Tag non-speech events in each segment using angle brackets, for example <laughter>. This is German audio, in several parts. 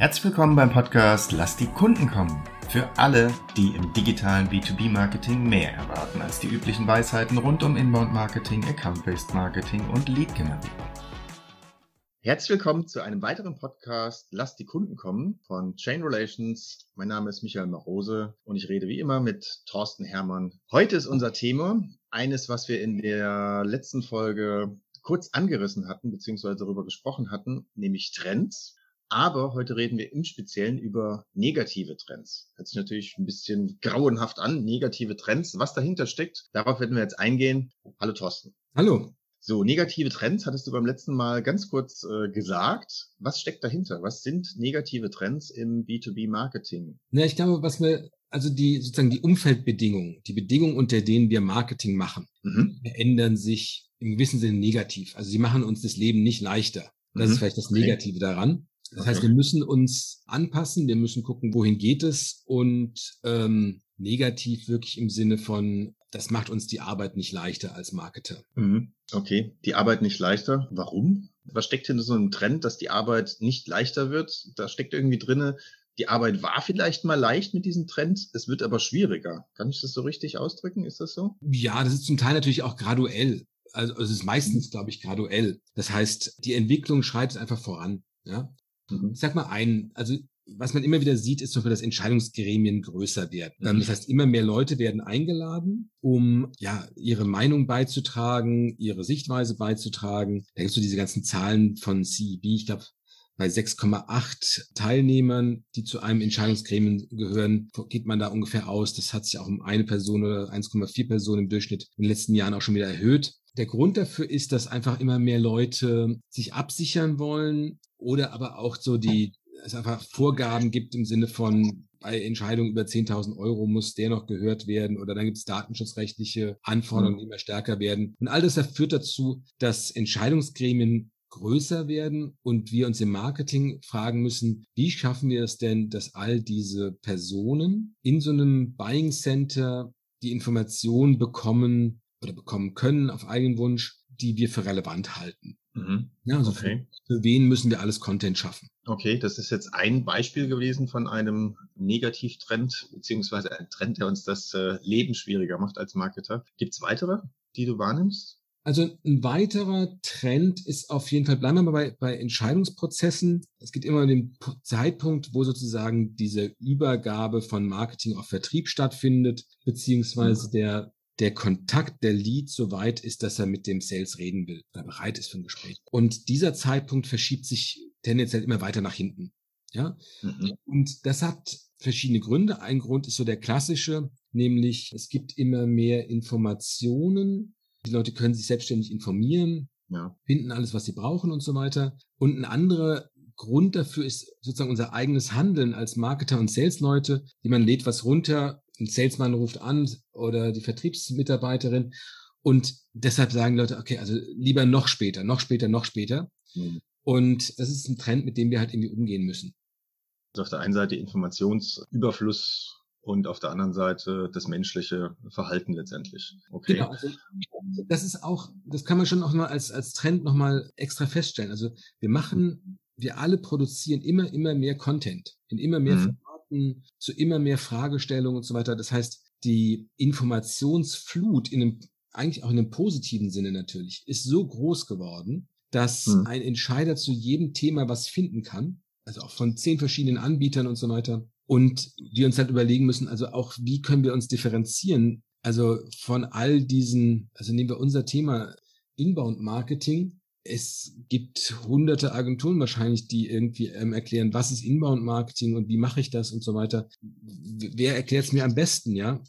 Herzlich willkommen beim Podcast Lass die Kunden kommen. Für alle, die im digitalen B2B-Marketing mehr erwarten als die üblichen Weisheiten rund um Inbound-Marketing, Account-Based Marketing und Lead-Generierung. Herzlich willkommen zu einem weiteren Podcast Lass die Kunden kommen von Chain Relations. Mein Name ist Michael Marose und ich rede wie immer mit Thorsten Hermann. Heute ist unser Thema eines, was wir in der letzten Folge kurz angerissen hatten, beziehungsweise darüber gesprochen hatten, nämlich Trends. Aber heute reden wir im Speziellen über negative Trends. Hört sich natürlich ein bisschen grauenhaft an, negative Trends. Was dahinter steckt, darauf werden wir jetzt eingehen. Hallo Thorsten. Hallo. So, negative Trends hattest du beim letzten Mal ganz kurz äh, gesagt. Was steckt dahinter? Was sind negative Trends im B2B-Marketing? Na, ich glaube, was wir, also die sozusagen die Umfeldbedingungen, die Bedingungen, unter denen wir Marketing machen, mhm. ändern sich im gewissen Sinne negativ. Also sie machen uns das Leben nicht leichter. Das mhm. ist vielleicht das Negative okay. daran. Das okay. heißt, wir müssen uns anpassen, wir müssen gucken, wohin geht es und ähm, negativ wirklich im Sinne von, das macht uns die Arbeit nicht leichter als Marketer. Mhm. Okay, die Arbeit nicht leichter. Warum? Was steckt hinter so einem Trend, dass die Arbeit nicht leichter wird? Da steckt irgendwie drinne, die Arbeit war vielleicht mal leicht mit diesem Trend, es wird aber schwieriger. Kann ich das so richtig ausdrücken? Ist das so? Ja, das ist zum Teil natürlich auch graduell. Also es ist meistens, glaube ich, graduell. Das heißt, die Entwicklung schreitet einfach voran. Ja? Mhm. Ich sag mal ein, also was man immer wieder sieht, ist zum Beispiel, dass Entscheidungsgremien größer werden. Mhm. Das heißt, immer mehr Leute werden eingeladen, um ja ihre Meinung beizutragen, ihre Sichtweise beizutragen. Da gibt es so diese ganzen Zahlen von CEB, ich glaube bei 6,8 Teilnehmern, die zu einem Entscheidungsgremium gehören, geht man da ungefähr aus. Das hat sich auch um eine Person oder 1,4 Personen im Durchschnitt in den letzten Jahren auch schon wieder erhöht. Der Grund dafür ist, dass einfach immer mehr Leute sich absichern wollen, oder aber auch so die, es einfach Vorgaben gibt im Sinne von, bei Entscheidungen über 10.000 Euro muss der noch gehört werden oder dann gibt es datenschutzrechtliche Anforderungen, die immer stärker werden. Und all das führt dazu, dass Entscheidungsgremien größer werden und wir uns im Marketing fragen müssen, wie schaffen wir es denn, dass all diese Personen in so einem Buying Center die Informationen bekommen oder bekommen können auf eigenen Wunsch, die wir für relevant halten. Mhm. Ja, also okay. für, für wen müssen wir alles Content schaffen? Okay, das ist jetzt ein Beispiel gewesen von einem Negativtrend, beziehungsweise ein Trend, der uns das äh, Leben schwieriger macht als Marketer. Gibt es weitere, die du wahrnimmst? Also ein weiterer Trend ist auf jeden Fall, bleiben wir mal bei, bei Entscheidungsprozessen. Es geht immer um den Zeitpunkt, wo sozusagen diese Übergabe von Marketing auf Vertrieb stattfindet, beziehungsweise mhm. der der Kontakt der Lead so weit ist, dass er mit dem Sales reden will, oder bereit ist für ein Gespräch. Und dieser Zeitpunkt verschiebt sich tendenziell immer weiter nach hinten. Ja. Mhm. Und das hat verschiedene Gründe. Ein Grund ist so der klassische, nämlich es gibt immer mehr Informationen. Die Leute können sich selbstständig informieren, ja. finden alles, was sie brauchen und so weiter. Und ein anderer Grund dafür ist sozusagen unser eigenes Handeln als Marketer und Salesleute. Jemand lädt was runter, ein Salesman ruft an oder die Vertriebsmitarbeiterin und deshalb sagen Leute, okay, also lieber noch später, noch später, noch später. Mhm. Und das ist ein Trend, mit dem wir halt irgendwie umgehen müssen. Also auf der einen Seite Informationsüberfluss und auf der anderen Seite das menschliche Verhalten letztendlich. Okay. Genau, also das ist auch, das kann man schon auch mal als, als Trend nochmal extra feststellen. Also wir machen, wir alle produzieren immer, immer mehr Content in immer mehr mhm. Formaten, zu immer mehr Fragestellungen und so weiter. Das heißt, die Informationsflut in einem, eigentlich auch in einem positiven Sinne natürlich, ist so groß geworden, dass hm. ein Entscheider zu jedem Thema was finden kann, also auch von zehn verschiedenen Anbietern und so weiter. Und wir uns halt überlegen müssen, also auch, wie können wir uns differenzieren? Also von all diesen, also nehmen wir unser Thema Inbound Marketing, es gibt hunderte Agenturen wahrscheinlich, die irgendwie ähm, erklären, was ist Inbound-Marketing und wie mache ich das und so weiter. Wer erklärt es mir am besten, ja?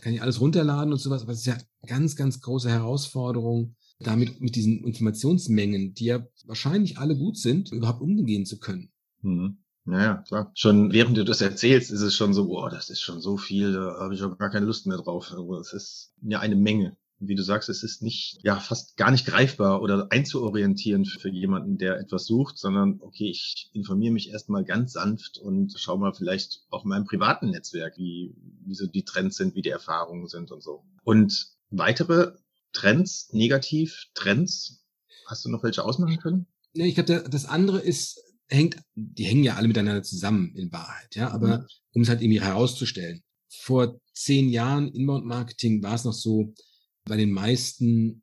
Kann ich alles runterladen und sowas, aber es ist ja ganz, ganz große Herausforderung, damit mit diesen Informationsmengen, die ja wahrscheinlich alle gut sind, überhaupt umgehen zu können. Mhm. Naja, klar. Schon während du das erzählst, ist es schon so, boah, das ist schon so viel, da habe ich auch gar keine Lust mehr drauf. Also es ist ja eine Menge wie du sagst, es ist nicht, ja, fast gar nicht greifbar oder einzuorientieren für jemanden, der etwas sucht, sondern okay, ich informiere mich erstmal ganz sanft und schau mal vielleicht auch in meinem privaten Netzwerk, wie, wie so die Trends sind, wie die Erfahrungen sind und so. Und weitere Trends, negativ Trends, hast du noch welche ausmachen können? Ja, ich glaube, das andere ist hängt, die hängen ja alle miteinander zusammen in Wahrheit, ja, aber mhm. um es halt irgendwie herauszustellen. Vor zehn Jahren Inbound Marketing war es noch so, bei den meisten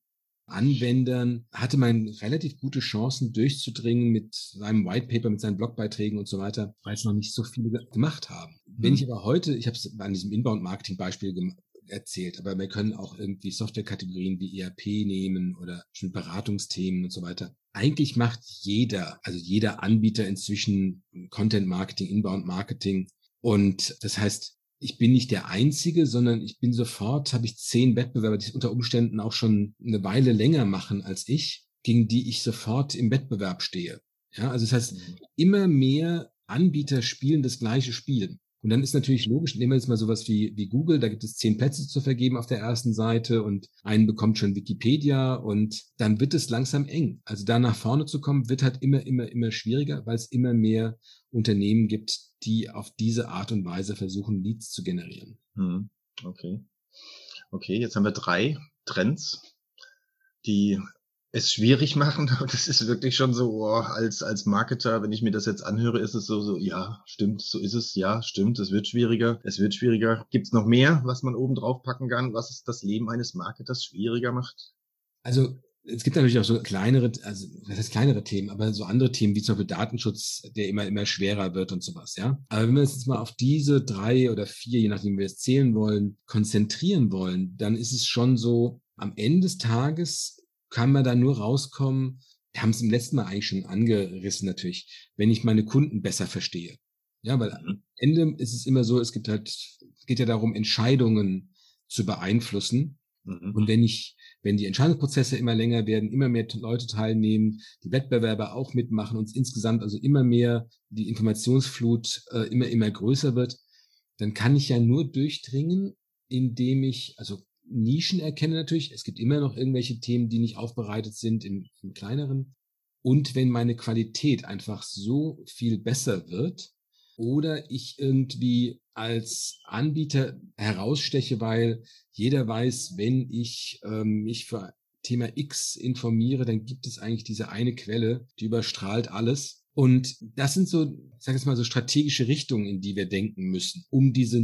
Anwendern hatte man relativ gute Chancen durchzudringen mit seinem White Paper, mit seinen Blogbeiträgen und so weiter, weil es noch nicht so viele gemacht haben. Mhm. Wenn ich aber heute, ich habe es an diesem Inbound-Marketing-Beispiel erzählt, aber wir können auch irgendwie Softwarekategorien wie ERP nehmen oder Beratungsthemen und so weiter. Eigentlich macht jeder, also jeder Anbieter inzwischen Content Marketing, Inbound Marketing. Und das heißt, ich bin nicht der Einzige, sondern ich bin sofort, habe ich zehn Wettbewerber, die unter Umständen auch schon eine Weile länger machen als ich, gegen die ich sofort im Wettbewerb stehe. Ja, also das heißt, mhm. immer mehr Anbieter spielen das gleiche Spiel. Und dann ist natürlich logisch, nehmen wir jetzt mal sowas wie, wie Google, da gibt es zehn Plätze zu vergeben auf der ersten Seite und einen bekommt schon Wikipedia und dann wird es langsam eng. Also da nach vorne zu kommen, wird halt immer, immer, immer schwieriger, weil es immer mehr Unternehmen gibt, die auf diese Art und Weise versuchen, Leads zu generieren. Hm, okay. Okay, jetzt haben wir drei Trends, die es schwierig <laughs> machen. Das ist wirklich schon so, oh, als, als Marketer, wenn ich mir das jetzt anhöre, ist es so, so, ja, stimmt, so ist es, ja, stimmt, es wird schwieriger, es wird schwieriger. Gibt es noch mehr, was man oben drauf packen kann, was es das Leben eines Marketers schwieriger macht? Also es gibt natürlich auch so kleinere, also das heißt kleinere Themen, aber so andere Themen wie zum Beispiel Datenschutz, der immer, immer schwerer wird und sowas, ja. Aber wenn wir uns jetzt mal auf diese drei oder vier, je nachdem wie wir es zählen wollen, konzentrieren wollen, dann ist es schon so, am Ende des Tages kann man da nur rauskommen, wir haben es im letzten Mal eigentlich schon angerissen natürlich, wenn ich meine Kunden besser verstehe. Ja, weil am mhm. Ende ist es immer so, es gibt halt, es geht ja darum, Entscheidungen zu beeinflussen. Mhm. Und wenn ich, wenn die Entscheidungsprozesse immer länger werden, immer mehr Leute teilnehmen, die Wettbewerber auch mitmachen und insgesamt also immer mehr die Informationsflut äh, immer, immer größer wird, dann kann ich ja nur durchdringen, indem ich, also Nischen erkenne natürlich. Es gibt immer noch irgendwelche Themen, die nicht aufbereitet sind im, im kleineren. Und wenn meine Qualität einfach so viel besser wird oder ich irgendwie als Anbieter heraussteche, weil jeder weiß, wenn ich ähm, mich für Thema X informiere, dann gibt es eigentlich diese eine Quelle, die überstrahlt alles. Und das sind so, ich sage jetzt mal so strategische Richtungen, in die wir denken müssen, um diese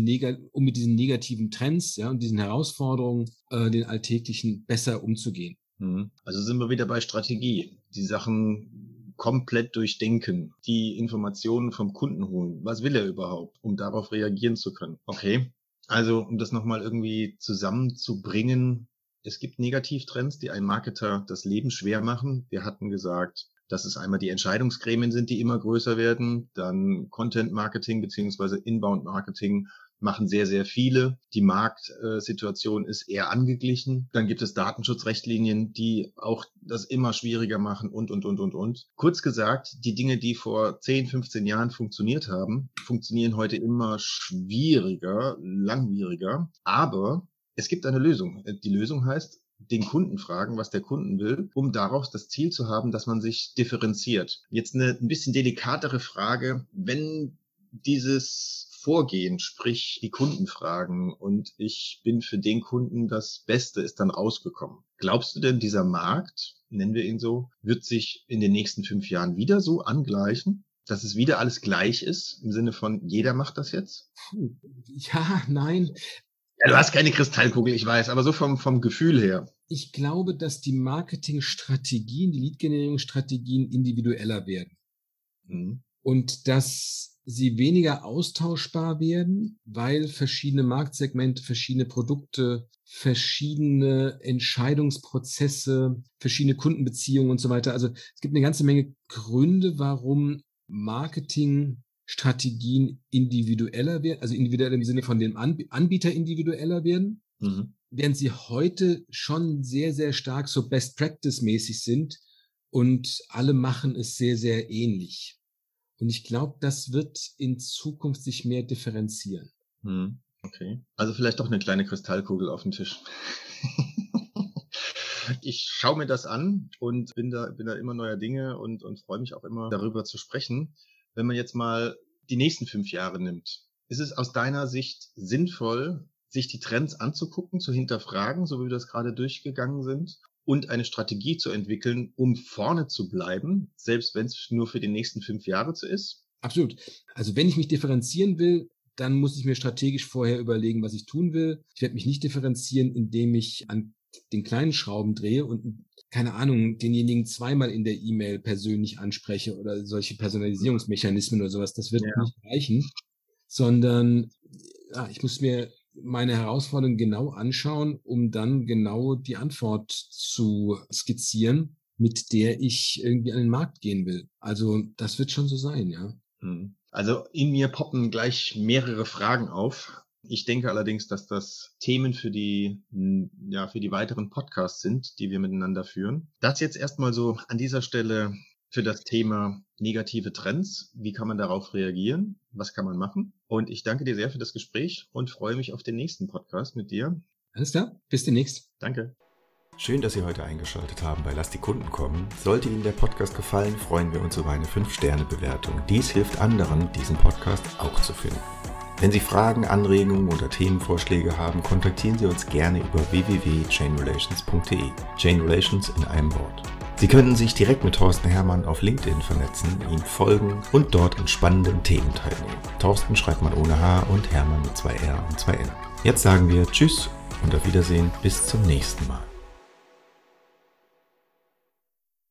um mit diesen negativen Trends, ja, und diesen Herausforderungen, äh, den alltäglichen besser umzugehen. Mhm. Also sind wir wieder bei Strategie. Die Sachen komplett durchdenken, die Informationen vom Kunden holen. Was will er überhaupt, um darauf reagieren zu können? Okay. Also, um das nochmal irgendwie zusammenzubringen, es gibt Negativtrends, die einem Marketer das Leben schwer machen. Wir hatten gesagt, dass es einmal die Entscheidungsgremien sind, die immer größer werden, dann Content Marketing beziehungsweise Inbound Marketing machen sehr, sehr viele. Die Marktsituation ist eher angeglichen. Dann gibt es Datenschutzrechtlinien, die auch das immer schwieriger machen und, und, und, und, und. Kurz gesagt, die Dinge, die vor 10, 15 Jahren funktioniert haben, funktionieren heute immer schwieriger, langwieriger. Aber es gibt eine Lösung. Die Lösung heißt den Kunden fragen, was der Kunden will, um daraus das Ziel zu haben, dass man sich differenziert. Jetzt eine ein bisschen delikatere Frage, wenn dieses Vorgehen, sprich die Kunden fragen und ich bin für den Kunden das Beste, ist dann rausgekommen. Glaubst du denn, dieser Markt, nennen wir ihn so, wird sich in den nächsten fünf Jahren wieder so angleichen? Dass es wieder alles gleich ist, im Sinne von jeder macht das jetzt? Ja, nein. Ja, du hast keine Kristallkugel, ich weiß, aber so vom, vom Gefühl her. Ich glaube, dass die Marketingstrategien, die Lead-Generierungsstrategien individueller werden. Mhm. Und dass sie weniger austauschbar werden, weil verschiedene Marktsegmente, verschiedene Produkte, verschiedene Entscheidungsprozesse, verschiedene Kundenbeziehungen und so weiter. Also es gibt eine ganze Menge Gründe, warum Marketing Strategien individueller werden, also individuell im Sinne von dem Anbieter individueller werden, mhm. während sie heute schon sehr, sehr stark so Best Practice mäßig sind und alle machen es sehr, sehr ähnlich. Und ich glaube, das wird in Zukunft sich mehr differenzieren. Mhm. Okay. Also vielleicht doch eine kleine Kristallkugel auf den Tisch. <laughs> ich schaue mir das an und bin da, bin da immer neuer Dinge und, und freue mich auch immer darüber zu sprechen wenn man jetzt mal die nächsten fünf Jahre nimmt, ist es aus deiner Sicht sinnvoll, sich die Trends anzugucken, zu hinterfragen, so wie wir das gerade durchgegangen sind? Und eine Strategie zu entwickeln, um vorne zu bleiben, selbst wenn es nur für die nächsten fünf Jahre zu ist? Absolut. Also wenn ich mich differenzieren will, dann muss ich mir strategisch vorher überlegen, was ich tun will. Ich werde mich nicht differenzieren, indem ich an den kleinen Schrauben drehe und keine Ahnung, denjenigen zweimal in der E-Mail persönlich anspreche oder solche Personalisierungsmechanismen oder sowas. Das wird ja. nicht reichen, sondern ja, ich muss mir meine Herausforderung genau anschauen, um dann genau die Antwort zu skizzieren, mit der ich irgendwie an den Markt gehen will. Also das wird schon so sein, ja. Mhm. Also in mir poppen gleich mehrere Fragen auf. Ich denke allerdings, dass das Themen für die, ja, für die weiteren Podcasts sind, die wir miteinander führen. Das jetzt erstmal so an dieser Stelle für das Thema negative Trends. Wie kann man darauf reagieren? Was kann man machen? Und ich danke dir sehr für das Gespräch und freue mich auf den nächsten Podcast mit dir. Alles klar, bis demnächst. Danke. Schön, dass Sie heute eingeschaltet haben bei Lass die Kunden kommen. Sollte Ihnen der Podcast gefallen, freuen wir uns über eine 5-Sterne-Bewertung. Dies hilft anderen, diesen Podcast auch zu finden. Wenn Sie Fragen, Anregungen oder Themenvorschläge haben, kontaktieren Sie uns gerne über www.chainrelations.de. Chain Relations in einem Wort. Sie können sich direkt mit Thorsten Hermann auf LinkedIn vernetzen, ihm folgen und dort in spannenden Themen teilnehmen. Thorsten schreibt man ohne H und Hermann mit zwei R und zwei N. Jetzt sagen wir Tschüss und auf Wiedersehen bis zum nächsten Mal.